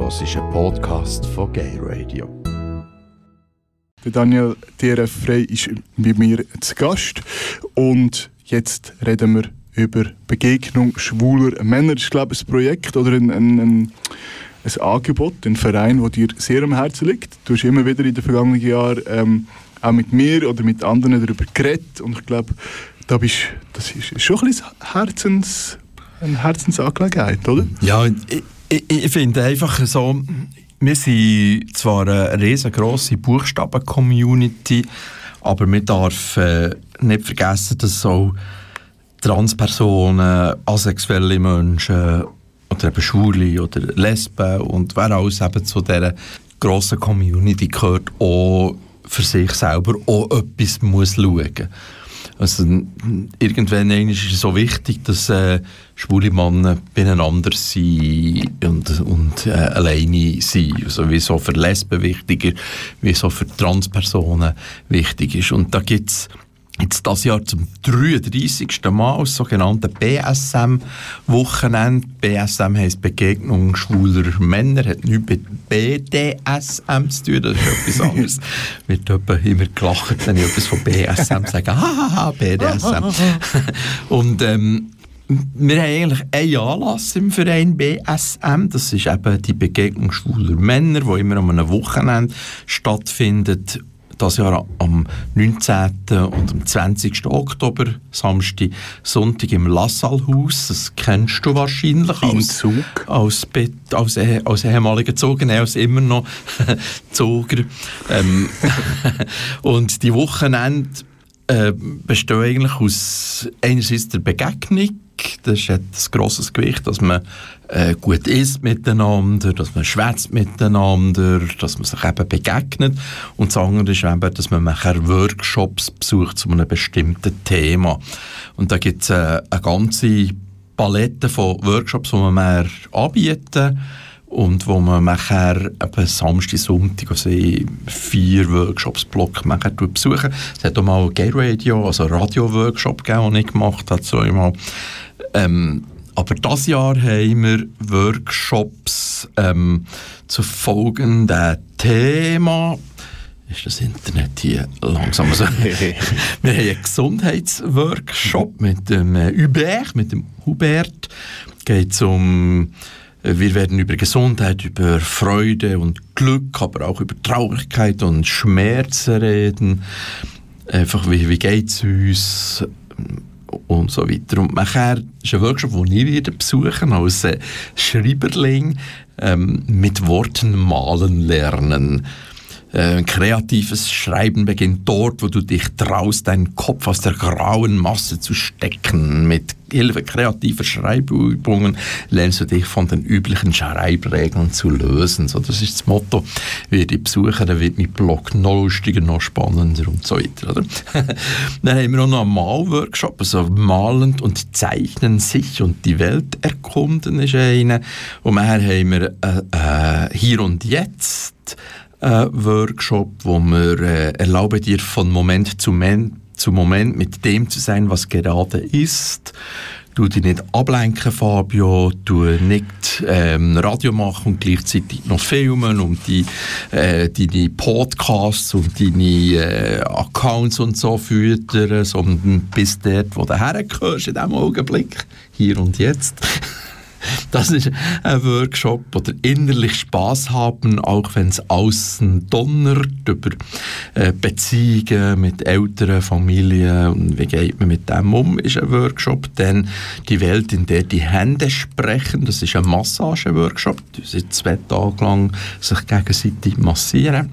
hörst einen Podcast von Gay Radio. Der Daniel Frey ist bei mir zu Gast und jetzt reden wir über Begegnung schwuler Männer. Das ist, glaube ich, ein Projekt oder ein, ein, ein, ein Angebot, ein Verein, das dir sehr am Herzen liegt. Du hast immer wieder in den vergangenen Jahren ähm, auch mit mir oder mit anderen darüber geredet und ich glaube, da bist, das ist schon ein bisschen Herzens, eine Herzensangelegenheit, oder? Ja, ich, ich, finde einfach so, wir sind zwar eine riesengroße Buchstaben-Community, aber man darf äh, nicht vergessen, dass so Transpersonen, asexuelle Menschen oder eben Schwule oder Lesben und wer alles eben zu dieser grossen Community gehört, auch für sich selber auch etwas muss schauen muss. Also, irgendwann ist es so wichtig, dass äh, schwule Männer beieinander sind und, und äh, alleine sind. Also, wie so für Lesben wichtiger, wie so für Transpersonen wichtig ist. Und da gibt es jetzt das Jahr zum 33. Mal das sogenannte BSM-Wochenende. BSM heisst Begegnung schwuler Männer, hat nichts mit BDSM zu tun, das ist etwas anderes. wird immer gelacht, wenn ich etwas von BSM sage. Hahaha, BDSM. Und ähm, wir haben eigentlich einen Anlass im Verein BSM. Das ist eben die Begegnung schwuler Männer, die immer an einem Wochenende stattfindet das Jahr am 19. und am 20. Oktober, Samstag, Sonntag im Lassalhaus. Das kennst du wahrscheinlich als, Zug. als, als, äh, als ehemaliger Zoger, als immer noch Zoger. Ähm, und die Wochenende äh, bestehen eigentlich aus einerseits der Begegnung das hat ein grosses Gewicht, dass man äh, gut isst miteinander, dass man schwätzt miteinander, dass man sich eben begegnet. Und das andere ist eben, dass man nachher Workshops besucht zu einem bestimmten Thema. Und da gibt es äh, eine ganze Palette von Workshops, die man mehr anbieten und wo man nachher eben Samstag, Sonntag, also vier Workshops-Block besuchen. Es hat auch mal Gay Radio, also Radio-Workshop gegeben, den ich gemacht habe, so einmal. Ähm, aber das Jahr haben wir Workshops ähm, zu folgendem Thema. Ist das Internet hier langsam so? wir haben einen Gesundheitsworkshop mit dem äh, Hubert, mit dem Hubert. Geht um äh, wir werden über Gesundheit, über Freude und Glück, aber auch über Traurigkeit und Schmerzen reden. Einfach, wie, wie geht es uns? Und so weiter. Und nachher ist ein Workshop, den ich wieder besuchen als äh, Schreiberling ähm, mit Worten malen lernen. Äh, kreatives Schreiben beginnt dort, wo du dich traust, deinen Kopf aus der grauen Masse zu stecken. Mit Hilfe kreativer Schreibübungen lernst du dich von den üblichen Schreibregeln zu lösen. So, das ist das Motto. Wie die Besucher, dann wird mein Blog noch lustiger, noch spannender und so weiter. Oder? dann haben wir noch einen Malworkshop, also malend und zeichnen sich und die Welt erkunden ist einer. Und nachher haben wir äh, äh, hier und jetzt äh, Workshop, wo wir äh, erlauben dir von Moment zu, Men zu Moment mit dem zu sein, was gerade ist. Du dich nicht ablenken, Fabio. Du nicht ähm, Radio machen und gleichzeitig noch filmen und die, äh, deine Podcasts und deine äh, Accounts und so füttern, sondern bis dort, wo du hergehörst, in diesem Augenblick, hier und jetzt. Das ist ein Workshop oder innerlich Spaß haben, auch wenn es außen donnert, über äh, Beziehungen mit Eltern, Familien und wie geht man mit dem um, ist ein Workshop. Dann die Welt, in der die Hände sprechen, das ist ein Massage-Workshop, die sind zwei Tage lang sich gegenseitig massieren.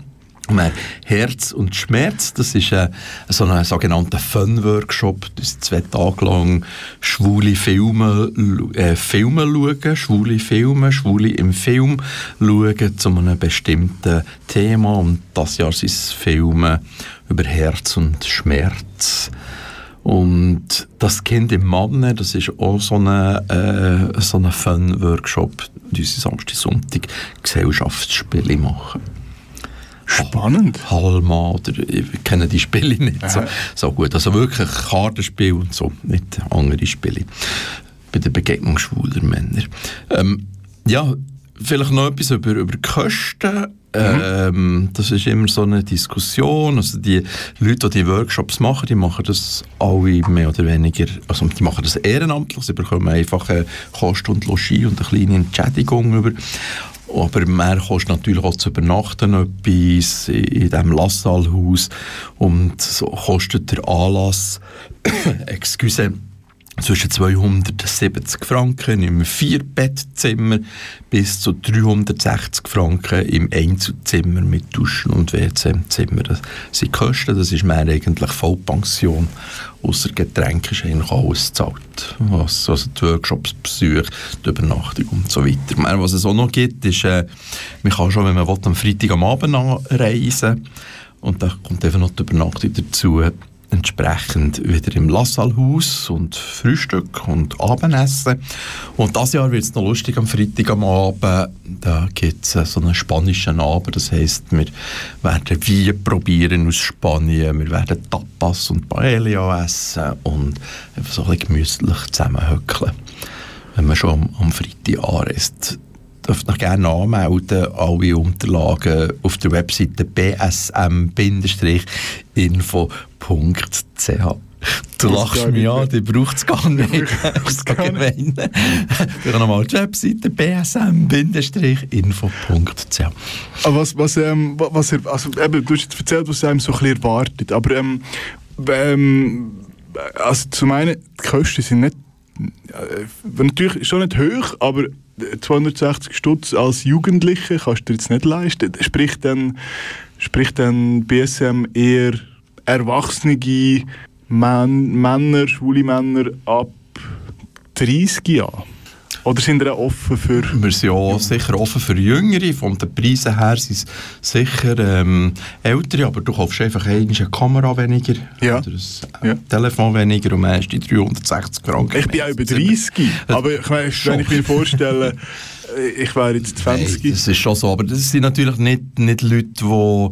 Herz und Schmerz, das ist ein, so ein sogenannter Fun-Workshop, das zwei Tage lang schwule Filme, äh, Filme schauen, schwule Filme, schwule im Film schauen zu einem bestimmten Thema und das Jahr sind es Filme über Herz und Schmerz. Und das Kind im Mann, das ist auch so ein äh, so Fun-Workshop, unsere Samstag, Sonntag Gesellschaftsspiele machen. Spannend. Halma oder ich kenne die Spiele nicht so, so, gut. Also wirklich Kartenspiel und so, nicht andere Spiele. Bei der Begegnung schwuler Männer. Ähm, ja, vielleicht noch etwas über, über Kosten. Ähm, das ist immer so eine Diskussion. Also die Leute, die die Workshops machen, die machen das alle mehr oder weniger, also die machen das ehrenamtlich, sie bekommen einfach Kost und Logis und eine kleine Entschädigung über. Aber mehr kostet natürlich auch zu übernachten etwas in diesem Lassalhaus und so kostet der Anlass, excuse, zwischen 270 Franken im Vierbettzimmer bis zu 360 Franken im Einzelzimmer mit Duschen und WC im Zimmer. Das sind Kosten, das ist mehr eigentlich Vollpension. Außer Getränke ist eigentlich alles zahlt. Also die Workshops, Besuche, die Übernachtung und so weiter. Mehr, was es auch noch gibt, ist, äh, man kann schon, wenn man will, am Freitag am Abend reisen und da kommt einfach noch die Übernachtung dazu entsprechend wieder im Lassalhaus und Frühstück und Abendessen. Und das Jahr wird es noch lustig am Freitag am Abend. Da gibt es so einen spanischen Abend. Das heisst, wir werden Wein probieren aus Spanien. Wir werden Tapas und Paella essen und einfach so ein gemütlich zusammenhöckeln. Wenn man schon am, am Freitag anreist dürft euch gerne anmelden, alle Unterlagen auf der Webseite bsm-info.ch. Du lachst mich an, die braucht es gar nicht. Das ist gemein. Ich habe nochmal die Webseite bsm-info.ch. Was, was, ähm, was also, eben, du hast jetzt erzählt, was einem so ein bisschen erwartet, aber ähm, ähm, also zum einen, die Kosten sind nicht, natürlich schon nicht hoch, aber 260 Stutz als Jugendliche kannst du dir jetzt nicht leisten. Sprich dann, sprich dann BSM eher erwachsene Män Männer, schwule Männer ab 30 Jahren? Oder sind wir auch offen für... Wir sind ja sicher offen für Jüngere. Von den Preisen her sind es sicher ähm, Ältere, aber du kaufst einfach eine Kamera weniger ja. oder ein ja. Telefon weniger und hast die 360 Franken. Ich bin auch über 30, aber ich meine, wenn ich mir vorstelle, ich wäre jetzt 20. Nein, das ist schon so, aber das sind natürlich nicht, nicht Leute, die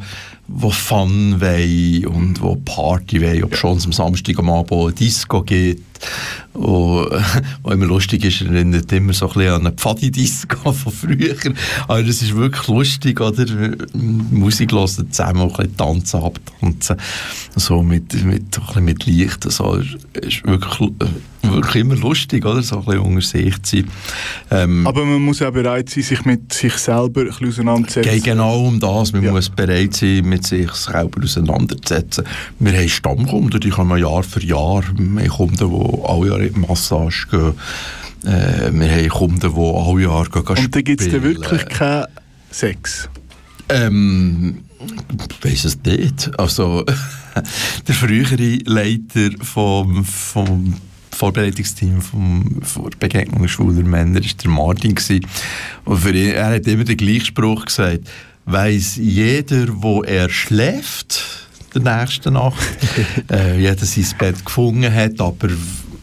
die Fun wollen und die Party wollen, ob ja. schon am Samstag am Abend Disco gibt. Und, was immer lustig ist, erinnert immer so ein bisschen an eine Pfadi-Disco von früher. Aber das ist wirklich lustig, oder? Musik hören zusammen, ein bisschen tanzen, abtanzen. So mit, mit, ein bisschen mit Licht. So, ist wirklich, wirklich immer lustig, oder? So ein bisschen unter sich zu sein. Ähm, Aber man muss auch bereit sein, sich mit sich selber ein bisschen auseinanderzusetzen. Geht genau um das. Man ja. muss bereit sein, mit sich selber auseinanderzusetzen. Wir haben Stammkunden, die kommen Jahr für Jahr. Wir haben Kunden, die alle Jahre in die Massage gehen. Äh, wir haben Kunden, die alle Jahre gehen Und da gibt es wirklich keinen Sex? Ähm, ich weiss es nicht. Also, der frühere Leiter vom, vom Vorbereitungsteam vom, vor Begegnung schwuler Männer war der Martin. Gewesen. Und für ihn, er hat immer den gleichen Spruch gesagt, weiß jeder, wo er schläft, der nächste Nacht. äh, jeder sein Bett gefunden hat, aber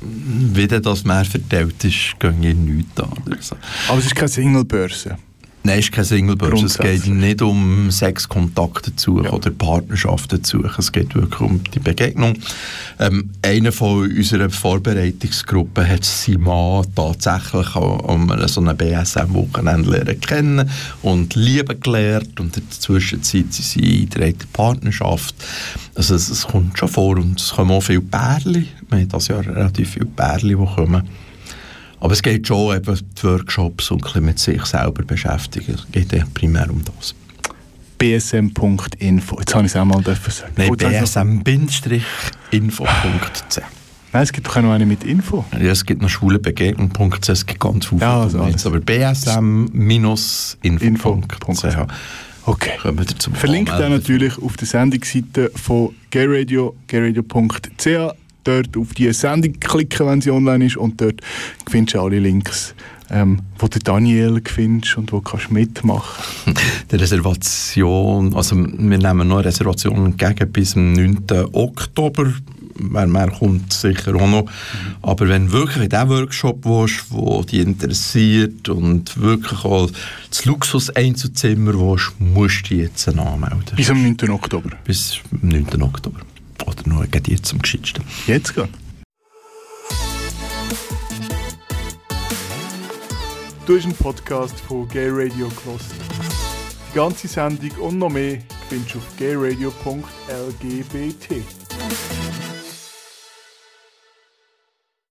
wie das mehr verteilt ist, gehen ihr nichts an. Also. Aber es ist keine Singlebörse. Nein, es ist keine Singlebörse. Es geht nicht um Sexkontakte zu suchen ja. oder Partnerschaften zu suchen. Es geht wirklich um die Begegnung. Ähm, einer von unserer Vorbereitungsgruppe hat Mann tatsächlich an so einem BSM-Wochenende kennen und lieben gelernt. Und in der Zwischenzeit sind sie in der Partnerschaft. Also es, es, kommt schon vor und es kommen auch viele Pärchen. Wir haben das Jahr relativ viele Pärchen, die kommen. Aber es geht schon eben die Workshops und ein mit sich selber beschäftigen. Es geht ja primär um das. bsm.info. Jetzt habe ich es auch mal sagen. Nein, bsm-info.ch. Nein, es gibt doch auch noch eine mit Info. Ja, es gibt noch schwulebegegnung.ch, es gibt ganz viele. Ja, also alles. Aber bsm-info.ch. Okay. Verlinkt dann natürlich auf der Sendungsseite von gayradio, gayradio.ch dort auf die Sendung klicken, wenn sie online ist und dort findest du alle Links, ähm, wo du Daniel findest und wo kannst mitmachen. Die Reservation, also wir nehmen noch Reservationen entgegen bis zum 9. Oktober. Wer mehr kommt, sicher auch noch. Mhm. Aber wenn wirklich in diesem Workshop willst, wo dich interessiert und wirklich auch das Luxus-Einzelzimmer willst, musst du dich jetzt anmelden. Bis zum 9. Oktober? Bis zum 9. Oktober. Oder nur jetzt zum Geschichtsten. Jetzt gehen. Du hast einen Podcast von Gay Radio Kloster. Die ganze Sendung und noch mehr findest du auf gayradio.lgbt.